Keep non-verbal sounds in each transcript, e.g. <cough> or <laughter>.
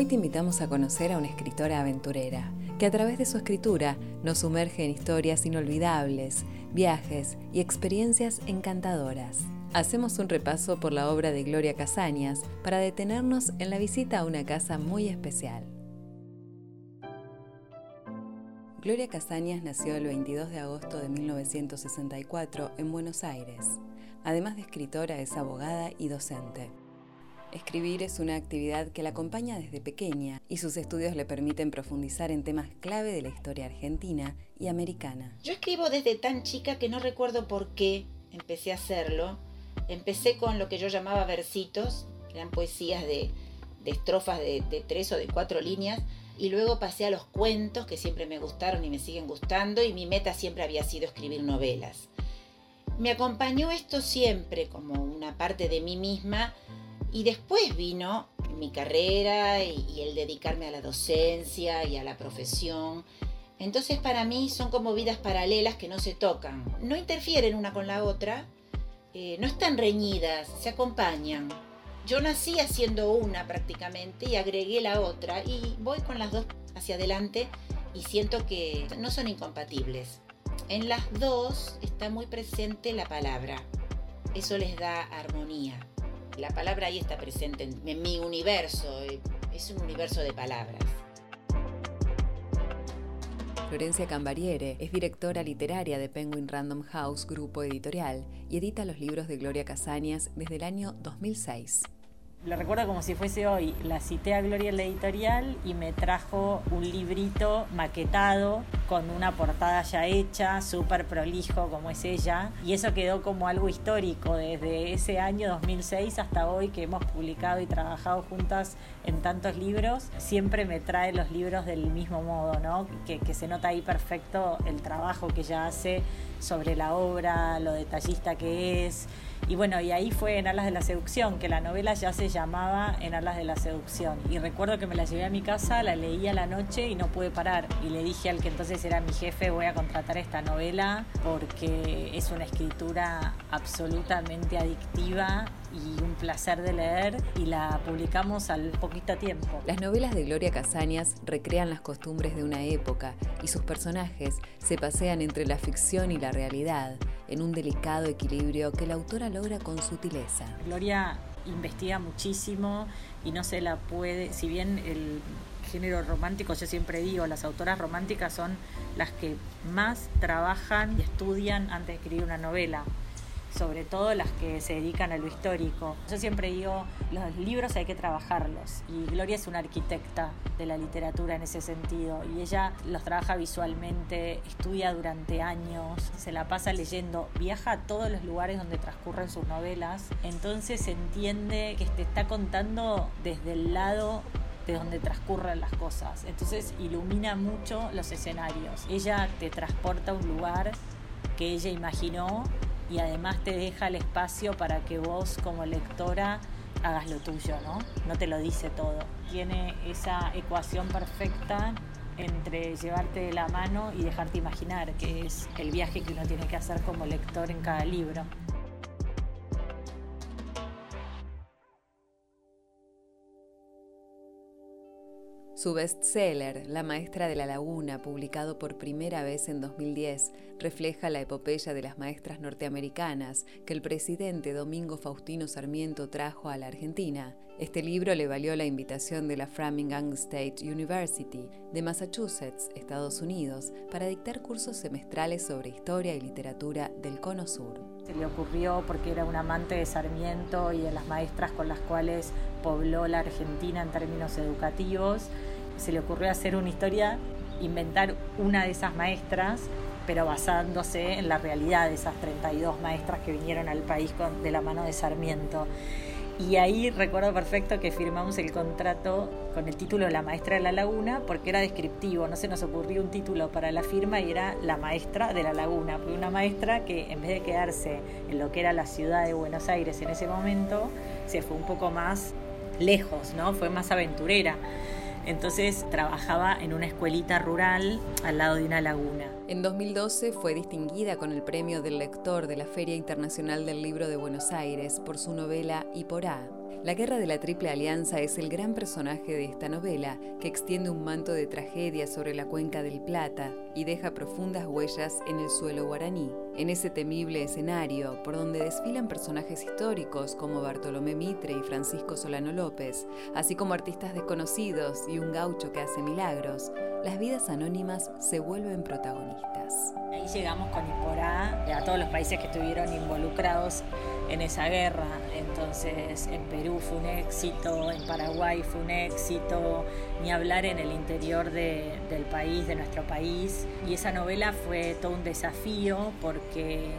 Hoy te invitamos a conocer a una escritora aventurera que a través de su escritura nos sumerge en historias inolvidables, viajes y experiencias encantadoras. Hacemos un repaso por la obra de Gloria Casañas para detenernos en la visita a una casa muy especial. Gloria Casañas nació el 22 de agosto de 1964 en Buenos Aires. Además de escritora, es abogada y docente. Escribir es una actividad que la acompaña desde pequeña y sus estudios le permiten profundizar en temas clave de la historia argentina y americana. Yo escribo desde tan chica que no recuerdo por qué empecé a hacerlo. Empecé con lo que yo llamaba versitos, eran poesías de, estrofas de, de tres o de cuatro líneas, y luego pasé a los cuentos que siempre me gustaron y me siguen gustando, y mi meta siempre había sido escribir novelas. Me acompañó esto siempre como una parte de mí misma y después vino mi carrera y, el dedicarme a la docencia y a la profesión. Entonces para mí son como vidas paralelas que no se tocan, no interfieren una con la otra, eh, no están reñidas, se acompañan. Yo nací haciendo una prácticamente y agregué la otra y voy con las dos hacia adelante y siento que no son incompatibles. En las dos está muy presente la palabra, eso les da armonía la palabra ahí está presente en, mi universo, eh, es un universo de palabras. Florencia Cambariere es directora literaria de Penguin Random House Grupo Editorial y edita los libros de Gloria Casañas desde el año 2006 lo recuerdo como si fuese hoy. La cité a Gloria en la editorial y me trajo un librito maquetado con una portada ya hecha, súper prolijo como es ella. Y eso quedó como algo histórico desde ese año 2006 hasta hoy que hemos publicado y trabajado juntas en tantos libros. Siempre me trae los libros del mismo modo, ¿no? Que, que se nota ahí perfecto el trabajo que ella hace sobre la obra, lo detallista que es. Y bueno, y ahí fue en Alas de la Seducción, que la novela ya se llamaba En Alas de la Seducción. Y recuerdo que me la llevé a mi casa, la leí a la noche y no pude parar. Y le dije al que entonces era mi jefe, voy a contratar esta novela porque es una escritura absolutamente adictiva y un placer de leer y la publicamos al poquito tiempo. Las novelas de Gloria Casañas recrean las costumbres de una época y sus personajes se pasean entre la ficción y la realidad en un delicado equilibrio que la autora logra con sutileza. Gloria investiga muchísimo y no se la puede, si bien el género romántico, yo siempre digo, las autoras románticas son las que más trabajan y estudian antes de escribir una novela sobre todo las que se dedican a lo histórico. Yo siempre digo, los libros hay que trabajarlos y Gloria es una arquitecta de la literatura en ese sentido y ella los trabaja visualmente, estudia durante años, se la pasa leyendo, viaja a todos los lugares donde transcurren sus novelas, entonces se entiende que te está contando desde el lado de donde transcurren las cosas. Entonces ilumina mucho los escenarios. Ella te transporta a un lugar que ella imaginó y además te deja el espacio para que vos como lectora hagas lo tuyo, ¿no? No te lo dice todo. Tiene esa ecuación perfecta entre llevarte de la mano y dejarte imaginar, que es el viaje que uno tiene que hacer como lector en cada libro. Su bestseller, La Maestra de la Laguna, publicado por primera vez en 2010, refleja la epopeya de las maestras norteamericanas que el presidente Domingo Faustino Sarmiento trajo a la Argentina. Este libro le valió la invitación de la Framingham State University de Massachusetts, Estados Unidos, para dictar cursos semestrales sobre historia y literatura del Cono Sur. Se le ocurrió porque era un amante de Sarmiento y de las maestras con las cuales pobló la Argentina en términos educativos. Se le ocurrió hacer una historia, inventar una de esas maestras pero basándose en la realidad de esas 32 maestras que vinieron al país con, de la mano de Sarmiento. Y ahí recuerdo perfecto que firmamos el contrato con el título La Maestra de la Laguna porque era descriptivo, no se nos ocurrió un título para la firma y era La Maestra de la Laguna. Fue una maestra que en vez de quedarse en lo que era la ciudad de Buenos Aires en ese momento, se fue un poco más lejos, ¿no? Fue más aventurera. Entonces trabajaba en una escuelita rural al lado de una laguna. En 2012 fue distinguida con el premio del lector de la Feria Internacional del Libro de Buenos Aires por su novela Iporá, la guerra de la Triple Alianza es el gran personaje de esta novela, que extiende un manto de tragedia sobre la cuenca del Plata y deja profundas huellas en el suelo guaraní. En ese temible escenario, por donde desfilan personajes históricos como Bartolomé Mitre y Francisco Solano López, así como artistas desconocidos y un gaucho que hace milagros, las vidas anónimas se vuelven protagonistas. Ahí llegamos con Iporá a todos los países que estuvieron involucrados en esa guerra. Entonces en Perú fue un éxito, en Paraguay fue un éxito, ni hablar en el interior del país, de nuestro país. Y esa novela fue todo un desafío porque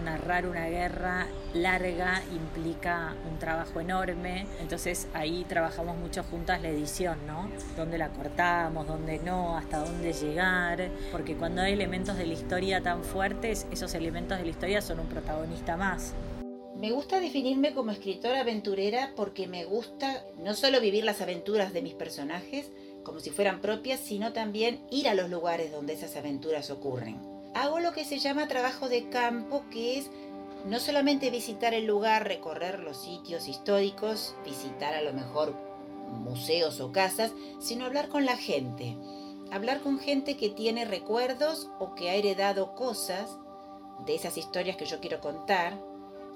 narrar una guerra larga implica un trabajo enorme, entonces ahí trabajamos mucho juntas la edición, ¿no? Dónde la cortamos, dónde no, hasta dónde llegar, porque cuando hay elementos de la historia tan fuertes, esos elementos de la historia son un protagonista más. Me gusta definirme como escritora aventurera porque me gusta no solo vivir las aventuras de mis personajes como si fueran propias, sino también ir a los lugares donde esas aventuras ocurren hago lo que se llama trabajo de campo, que es no solamente visitar el lugar, recorrer los sitios históricos, visitar a lo mejor museos o casas, sino hablar con la gente. Hablar con gente que tiene recuerdos o que ha heredado cosas de esas historias que yo quiero contar.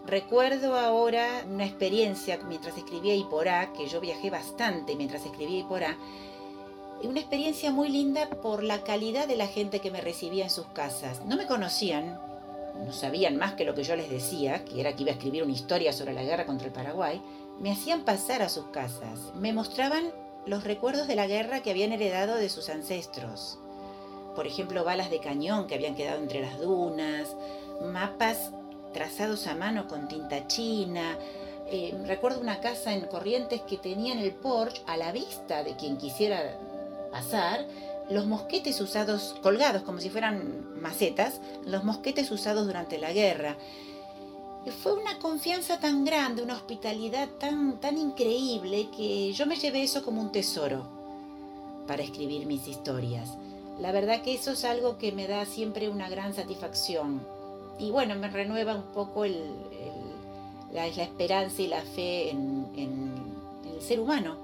Recuerdo ahora una experiencia mientras escribía Iporá, que yo viajé bastante mientras escribía Iporá, una experiencia muy linda por la calidad de la gente que me recibía en sus casas. No me conocían, no sabían más que lo que yo les decía, que era que iba a escribir una historia sobre la guerra contra el Paraguay, me hacían pasar a sus casas, me mostraban los recuerdos de la guerra que habían heredado de sus ancestros. Por ejemplo, balas de cañón que habían quedado entre las dunas, mapas trazados a mano con tinta china. Eh, recuerdo una casa en Corrientes que tenía en el porche, a la vista de quien quisiera pasar los mosquetes usados, colgados como si fueran macetas, los mosquetes usados durante la guerra. Fue una confianza tan grande, una hospitalidad tan, tan increíble que yo me llevé eso como un tesoro para escribir mis historias. La verdad que eso es algo que me da siempre una gran satisfacción. Y bueno, me renueva un poco la, esperanza y la fe en el ser humano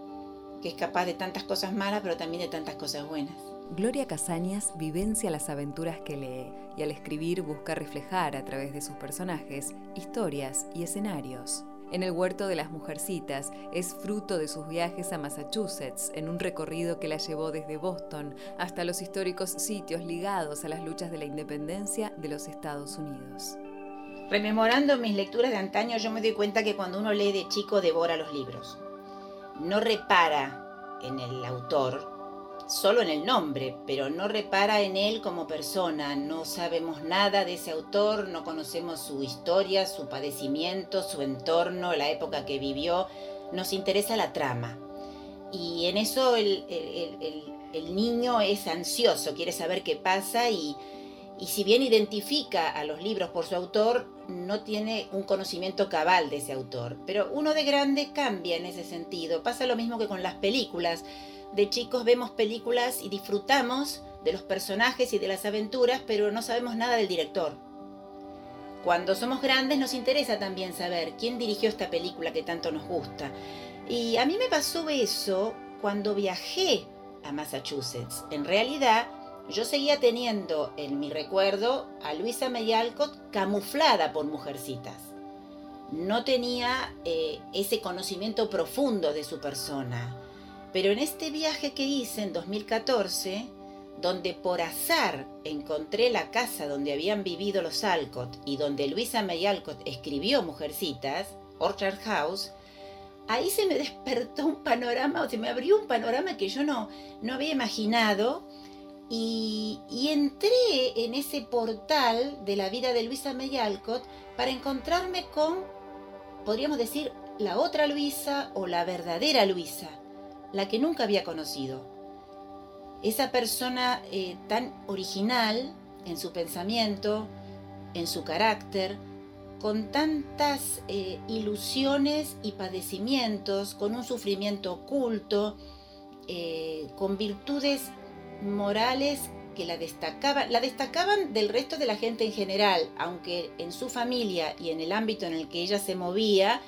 que es capaz de tantas cosas malas, pero también de tantas cosas buenas. Gloria Casañas vivencia las aventuras que lee y al escribir busca reflejar a través de sus personajes historias y escenarios. En el huerto de las mujercitas es fruto de sus viajes a Massachusetts en un recorrido que la llevó desde Boston hasta los históricos sitios ligados a las luchas de la independencia de los Estados Unidos. Rememorando mis lecturas de antaño, yo me doy cuenta que cuando uno lee de chico devora los libros no repara en el autor, solo en el nombre, pero no repara en él como persona. No sabemos nada de ese autor, no conocemos su historia, su padecimiento, su entorno, la época que vivió. Nos interesa la trama. Y en eso el, niño es ansioso, quiere saber qué pasa y, y si bien identifica a los libros por su autor, no tiene un conocimiento cabal de ese autor. Pero uno de grande cambia en ese sentido. Pasa lo mismo que con las películas. De chicos vemos películas y disfrutamos de los personajes y de las aventuras, pero no sabemos nada del director. Cuando somos grandes nos interesa también saber quién dirigió esta película que tanto nos gusta. Y a mí me pasó eso cuando viajé a Massachusetts. En realidad, yo seguía teniendo en mi recuerdo a Luisa May Alcott camuflada por mujercitas. No tenía eh, ese conocimiento profundo de su persona. Pero en este viaje que hice en 2014, donde por azar encontré la casa donde habían vivido los Alcott y donde Luisa May Alcott escribió Mujercitas, Orchard House, ahí se me <laughs> despertó un panorama, o se me abrió un panorama que yo no, no había imaginado Y, entré en ese portal de la vida de Luisa May Alcott para encontrarme con, podríamos decir, la otra Luisa o la verdadera Luisa, la que nunca había conocido. Esa persona eh, tan original en su pensamiento, en su carácter, con tantas eh, ilusiones y padecimientos, con un sufrimiento oculto, eh, con virtudes morales que la destacaban, la destacaban del resto de la gente en general, aunque en su familia y en el ámbito en el que ella se movía,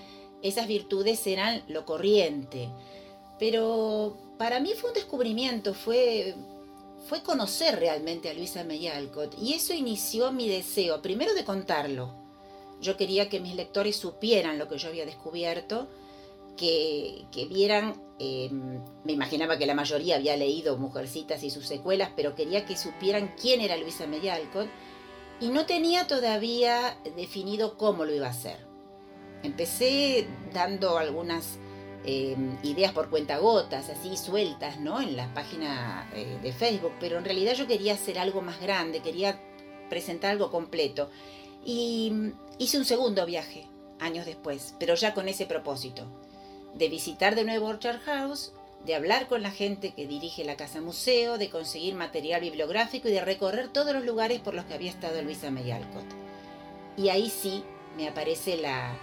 esas virtudes eran lo corriente. Pero para mí fue un descubrimiento, fue, fue conocer realmente a Luisa May Alcott y eso inició mi deseo, primero de contarlo, yo quería que mis lectores supieran lo que yo había descubierto, que, vieran, em, me imaginaba que la mayoría había leído Mujercitas y sus secuelas, pero quería que supieran quién era Luisa May y no tenía todavía definido cómo lo iba a hacer. Empecé dando algunas em, ideas por cuentagotas, así sueltas, ¿no? En la página eh, de Facebook, pero en realidad yo quería hacer algo más grande, quería presentar algo completo. Y hice un segundo viaje, años después, pero ya con ese propósito, de visitar de nuevo Orchard House, de hablar con la gente que dirige la casa museo, de conseguir material bibliográfico y de recorrer todos los lugares por los que había estado Luisa May Alcott. Y ahí sí me aparece la,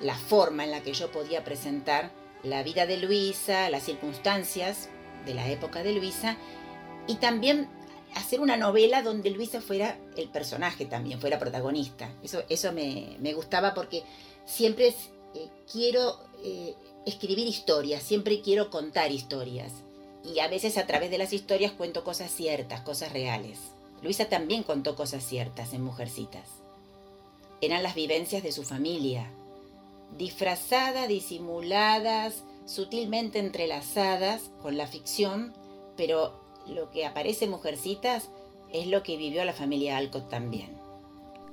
la forma en la que yo podía presentar la vida de Luisa, las circunstancias de la época de Luisa y también hacer una novela donde Luisa fuera el personaje también, fuera protagonista. Eso, eso me, gustaba porque siempre eh, quiero eh, escribir historias, siempre quiero contar historias. Y a veces a través de las historias cuento cosas ciertas, cosas reales. Luisa también contó cosas ciertas en Mujercitas. Eran las vivencias de su familia, disfrazadas, disimuladas, sutilmente entrelazadas con la ficción, pero lo que aparece en Mujercitas es lo que vivió la familia Alcott también.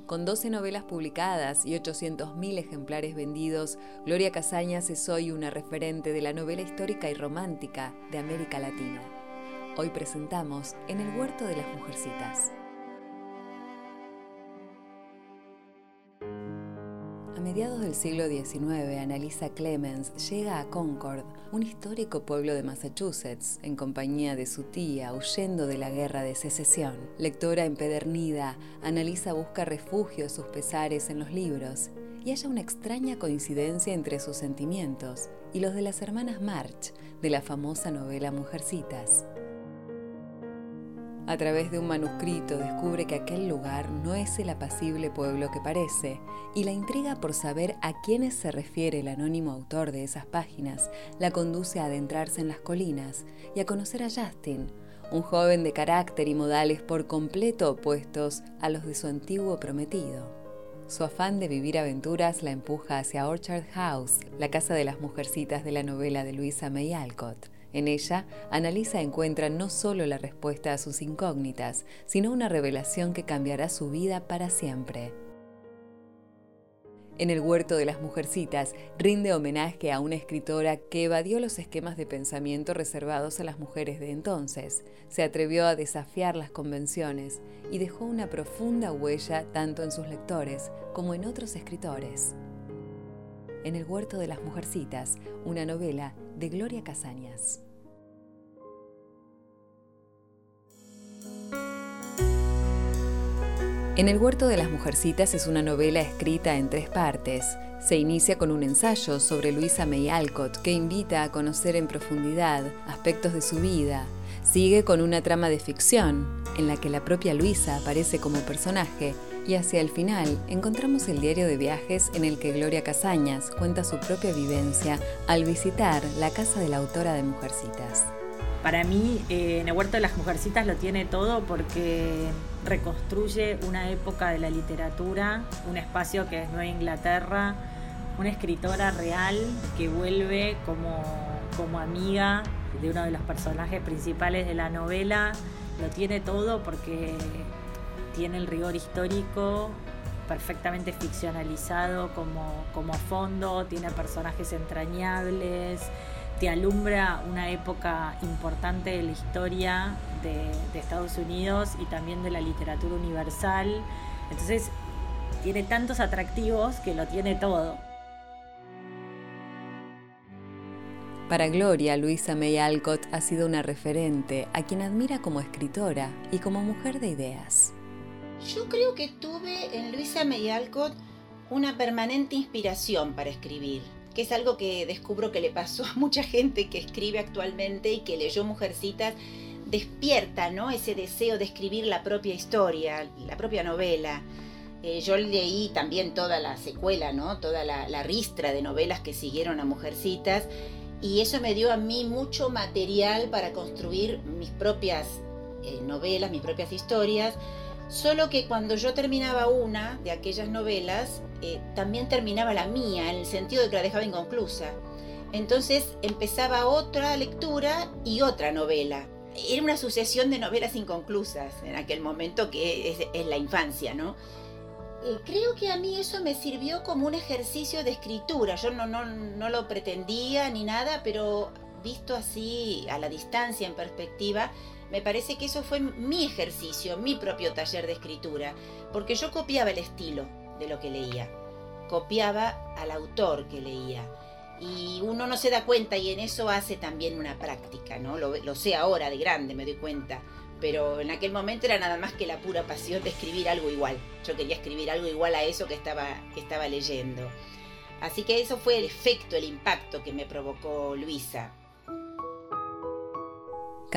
Con 12 novelas publicadas y 800.000 ejemplares vendidos, Gloria Casañas es hoy una referente de la novela histórica y romántica de América Latina. Hoy presentamos En el huerto de las mujercitas. Mediados del siglo XIX, Annalisa Clemens llega a Concord, un histórico pueblo de Massachusetts, en compañía de su tía, huyendo de la guerra de secesión. Lectora empedernida, Annalisa busca refugio a sus pesares en los libros y halla una extraña coincidencia entre sus sentimientos y los de las hermanas March, de la famosa novela Mujercitas. A través de un manuscrito descubre que aquel lugar no es el apacible pueblo que parece, y la intriga por saber a quiénes se refiere el anónimo autor de esas páginas la conduce a adentrarse en las colinas y a conocer a Justin, un joven de carácter y modales por completo opuestos a los de su antiguo prometido. Su afán de vivir aventuras la empuja hacia Orchard House, la casa de las mujercitas de la novela de Luisa May Alcott en ella, Analisa encuentra no solo la respuesta a sus incógnitas, sino una revelación que cambiará su vida para siempre. En el huerto de las mujercitas rinde homenaje a una escritora que evadió los esquemas de pensamiento reservados a las mujeres de entonces, se atrevió a desafiar las convenciones y dejó una profunda huella tanto en sus lectores como en otros escritores. En el huerto de las mujercitas, una novela de Gloria Casañas. En el huerto de las mujercitas es una novela escrita en tres partes. Se inicia con un ensayo sobre Luisa May Alcott que invita a conocer en profundidad aspectos de su vida. Sigue con una trama de ficción, en la que la propia Luisa aparece como personaje y hacia el final encontramos el diario de viajes en el que Gloria Casañas cuenta su propia vivencia al visitar la casa de la autora de Mujercitas. Para mí, eh, en el Huerto de las Mujercitas lo tiene todo porque reconstruye una época de la literatura, un espacio que es Nueva Inglaterra, una escritora real que vuelve como, como amiga de uno de los personajes principales de la novela. Lo tiene todo porque tiene el rigor histórico perfectamente ficcionalizado como, como fondo, tiene personajes entrañables, te alumbra una época importante de la historia de, de Estados Unidos y también de la literatura universal. Entonces, tiene tantos atractivos que lo tiene todo. Para Gloria, Luisa May Alcott ha sido una referente a quien admira como escritora y como mujer de ideas. Yo creo que tuve en Luisa May Alcott una permanente inspiración para escribir, que es algo que descubro que le pasó a mucha gente que escribe actualmente y que leyó Mujercitas, despierta ¿no? ese deseo de escribir la propia historia, la propia novela. Eh, yo leí también toda la secuela, ¿no? toda la, ristra de novelas que siguieron a Mujercitas y eso me dio a mí mucho material para construir mis propias eh, novelas, mis propias historias Solo que cuando yo terminaba una de aquellas novelas, eh, también terminaba la mía, en el sentido de que la dejaba inconclusa. Entonces empezaba otra lectura y otra novela. Era una sucesión de novelas inconclusas en aquel momento que es, la infancia, ¿no? Eh, creo que a mí eso me sirvió como un ejercicio de escritura. Yo no, no, no lo pretendía ni nada, pero visto así a la distancia, en perspectiva, me parece que eso fue mi ejercicio, mi propio taller de escritura, porque yo copiaba el estilo de lo que leía, copiaba al autor que leía. Y uno no se da cuenta y en eso hace también una práctica, ¿no? Lo, sé ahora de grande, me doy cuenta. Pero en aquel momento era nada más que la pura pasión de escribir algo igual. Yo quería escribir algo igual a eso que estaba, que estaba leyendo. Así que eso fue el efecto, el impacto que me provocó Luisa.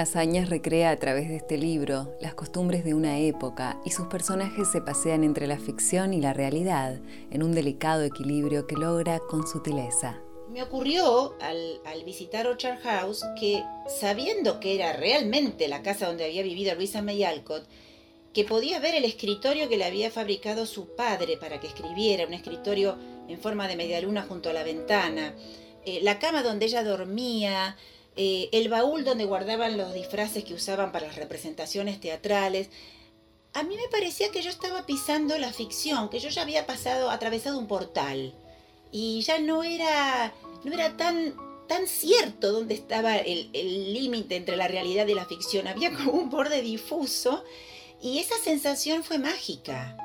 Casañas recrea a través de este libro las costumbres de una época y sus personajes se pasean entre la ficción y la realidad en un delicado equilibrio que logra con sutileza. Me ocurrió al, visitar Orchard House que, sabiendo que era realmente la casa donde había vivido Luisa May Alcott, que podía ver el escritorio que le había fabricado su padre para que escribiera, un escritorio en forma de media luna junto a la ventana, eh, la cama donde ella dormía, eh, el baúl donde guardaban los disfraces que usaban para las representaciones teatrales. A mí me parecía que yo estaba pisando la ficción, que yo ya había pasado, atravesado un portal. Y ya no era, no era tan, tan cierto dónde estaba el límite entre la realidad y la ficción. Había <laughs> como un borde difuso y esa sensación fue mágica.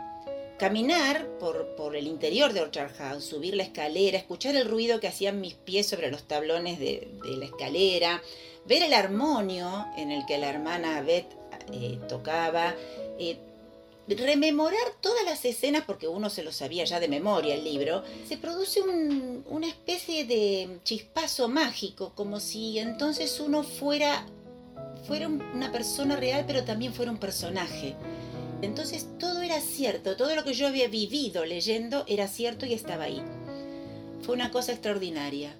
Caminar por, el interior de Orchard House, subir la escalera, escuchar el ruido que hacían mis pies sobre los tablones de, la escalera, ver el armonio en el que la hermana Beth eh, tocaba, eh, rememorar todas las escenas, porque uno se lo sabía ya de memoria el libro, se produce una especie de chispazo mágico, como si entonces uno fuera, fuera una persona real, pero también fuera un personaje. Entonces todo era cierto, todo lo que yo había vivido leyendo era cierto y estaba ahí. Fue una cosa extraordinaria.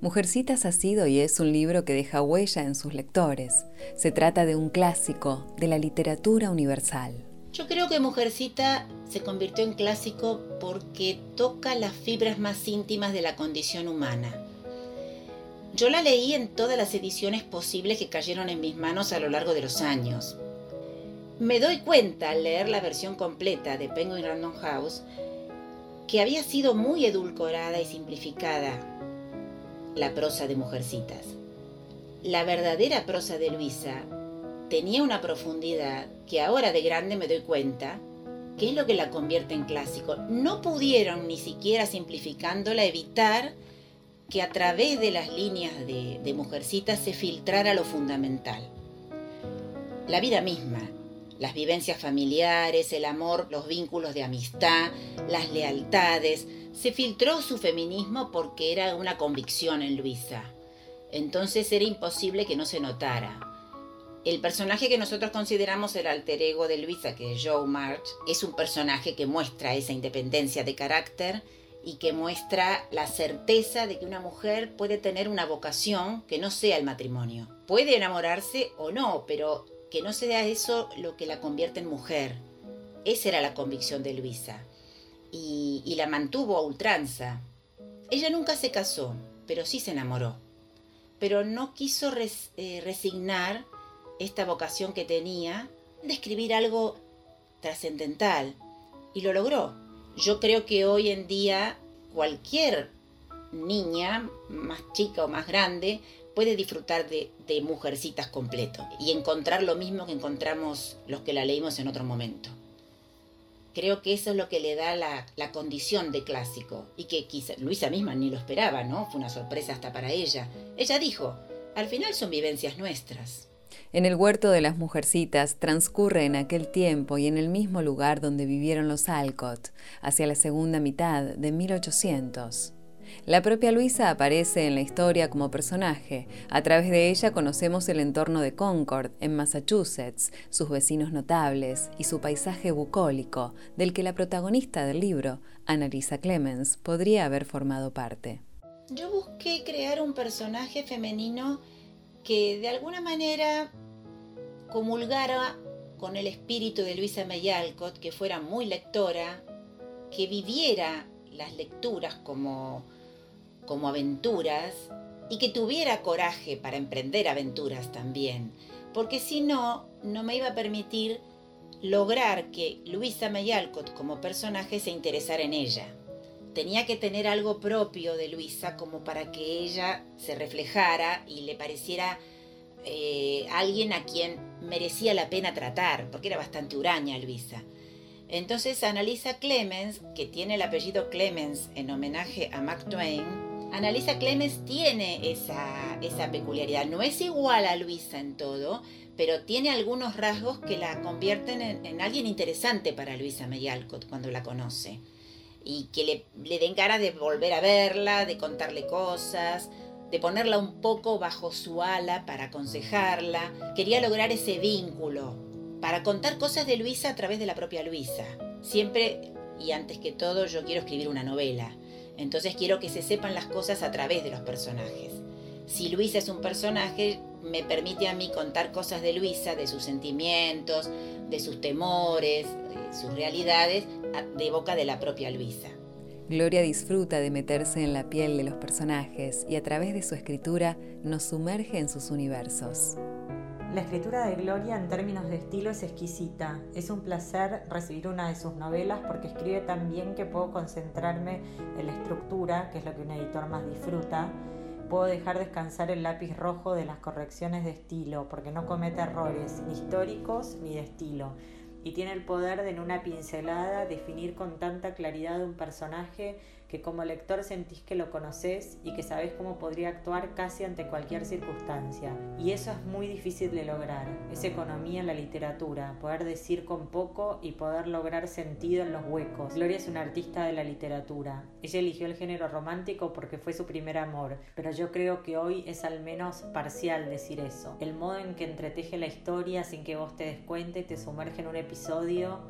Mujercitas ha sido y es un libro que deja huella en sus lectores. Se trata de un clásico de la literatura universal. Yo creo que Mujercita se convirtió en clásico porque toca las fibras más íntimas de la condición humana. Yo la leí en todas las ediciones posibles que cayeron en mis manos a lo largo de los años. Me doy cuenta al leer la versión completa de Penguin Random House que había sido muy edulcorada y simplificada la prosa de Mujercitas. La verdadera prosa de Luisa tenía una profundidad que ahora de grande me doy cuenta que es lo que la convierte en clásico. No pudieron, ni siquiera simplificándola, evitar que a través de las líneas de, de Mujercitas se filtrara lo fundamental. La vida misma, las vivencias familiares, el amor, los vínculos de amistad, las lealtades. Se filtró su feminismo porque era una convicción en Luisa. Entonces era imposible que no se notara. El personaje que nosotros consideramos el alter ego de Luisa, que es Joe March, es un personaje que muestra esa independencia de carácter y que muestra la certeza de que una mujer puede tener una vocación que no sea el matrimonio. Puede enamorarse o no, pero que no sea eso lo que la convierte en mujer. Esa era la convicción de Luisa. Y, la mantuvo a ultranza. Ella nunca se casó, pero sí se enamoró. Pero no quiso eh, resignar esta vocación que tenía de escribir algo trascendental. Y lo logró. Yo creo que hoy en día cualquier niña, más chica o más grande, puede disfrutar de, de Mujercitas completo y encontrar lo mismo que encontramos los que la leímos en otro momento. Creo que eso es lo que le da la, la condición de clásico y que quizá Luisa misma ni lo esperaba, ¿no? Fue una sorpresa hasta para ella. Ella dijo, al final son vivencias nuestras. En el huerto de las mujercitas transcurre en aquel tiempo y en el mismo lugar donde vivieron los Alcott, hacia la segunda mitad de 1800. La propia Luisa aparece en la historia como personaje. A través de ella conocemos el entorno de Concord, en Massachusetts, sus vecinos notables y su paisaje bucólico, del que la protagonista del libro, Annalisa Clemens, podría haber formado parte. Yo busqué crear un personaje femenino que de alguna manera comulgara con el espíritu de Luisa May Alcott, que fuera muy lectora, que viviera las lecturas como, como aventuras y que tuviera coraje para emprender aventuras también, porque si no, no me iba a permitir lograr que Luisa May como personaje se interesara en ella. Tenía que tener algo propio de Luisa como para que ella se reflejara y le pareciera eh, alguien a quien merecía la pena tratar, porque era bastante huraña Luisa. Entonces Annalisa Clemens, que tiene el apellido Clemens en homenaje a Mark Twain, Annalisa Clemens tiene esa, esa peculiaridad. No es igual a Luisa en todo, pero tiene algunos rasgos que la convierten en, alguien interesante para Luisa May Alcott cuando la conoce. Y que le, le den ganas de volver a verla, de contarle cosas, de ponerla un poco bajo su ala para aconsejarla. Quería lograr ese vínculo, para contar cosas de Luisa a través de la propia Luisa. Siempre y antes que todo yo quiero escribir una novela, entonces quiero que se sepan las cosas a través de los personajes. Si Luisa es un personaje, me permite a mí contar cosas de Luisa, de sus sentimientos, de sus temores, sus realidades, de boca de la propia Luisa. Gloria disfruta de meterse en la piel de los personajes y a través de su escritura nos sumerge en sus universos. La escritura de Gloria en términos de estilo es exquisita. Es un placer recibir una de sus novelas porque escribe tan bien que puedo concentrarme en la estructura, que es lo que un editor más disfruta. Puedo dejar descansar el lápiz rojo de las correcciones de estilo porque no comete errores ni históricos ni de estilo y tiene el poder de en una pincelada definir con tanta claridad un personaje que como lector sentís que lo conoces y que sabés cómo podría actuar casi ante cualquier circunstancia. Y eso es muy difícil de lograr, es economía en la literatura, poder decir con poco y poder lograr sentido en los huecos. Gloria es una artista de la literatura. Ella eligió el género romántico porque fue su primer amor, pero yo creo que hoy es al menos parcial decir eso. El modo en que entreteje la historia sin que vos te des cuenta y te sumerge en un episodio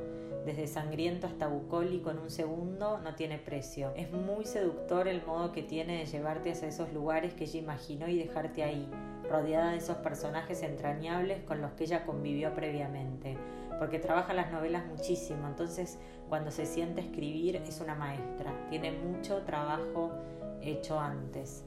desde sangriento hasta bucólico en un segundo, no tiene precio. Es muy seductor el modo que tiene de llevarte hacia esos lugares que ella imaginó y dejarte ahí, rodeada de esos personajes entrañables con los que ella convivió previamente. Porque trabaja las novelas muchísimo, entonces cuando se siente escribir es una maestra, tiene mucho trabajo hecho antes.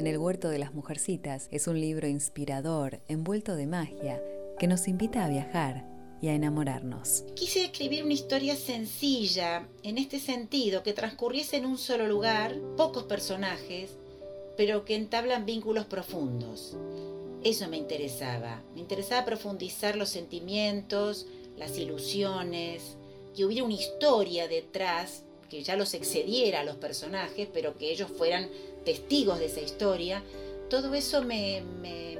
En el huerto de las mujercitas es un libro inspirador, envuelto de magia, que nos invita a viajar y a enamorarnos. Quise escribir una historia sencilla, en este sentido, que transcurriese en un solo lugar, pocos personajes, pero que entablan vínculos profundos. Eso me interesaba. Me interesaba profundizar los sentimientos, las ilusiones, que hubiera una historia detrás que ya los excediera a los personajes, pero que ellos fueran testigos de esa historia, todo eso me, me,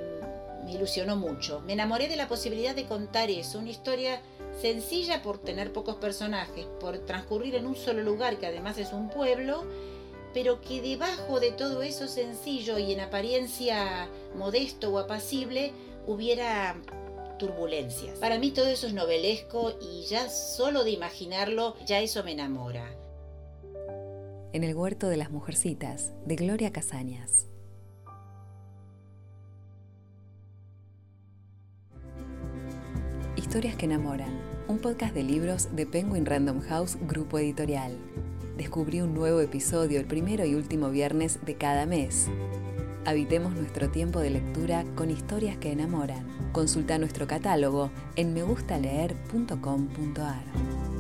ilusionó mucho. Me enamoré de la posibilidad de contar eso, una historia sencilla por tener pocos personajes, por transcurrir en un solo lugar que además es un pueblo, pero que debajo de todo eso sencillo y en apariencia modesto o apacible hubiera turbulencias. Para mí todo eso es novelesco y ya solo de imaginarlo, ya eso me enamora en el huerto de las mujercitas de Gloria Casañas. Historias que enamoran, un podcast de libros de Penguin Random House Grupo Editorial. Descubrí un nuevo episodio el primero y último viernes de cada mes. Habitemos nuestro tiempo de lectura con historias que enamoran. Consulta nuestro catálogo en megustaleer.com.ar.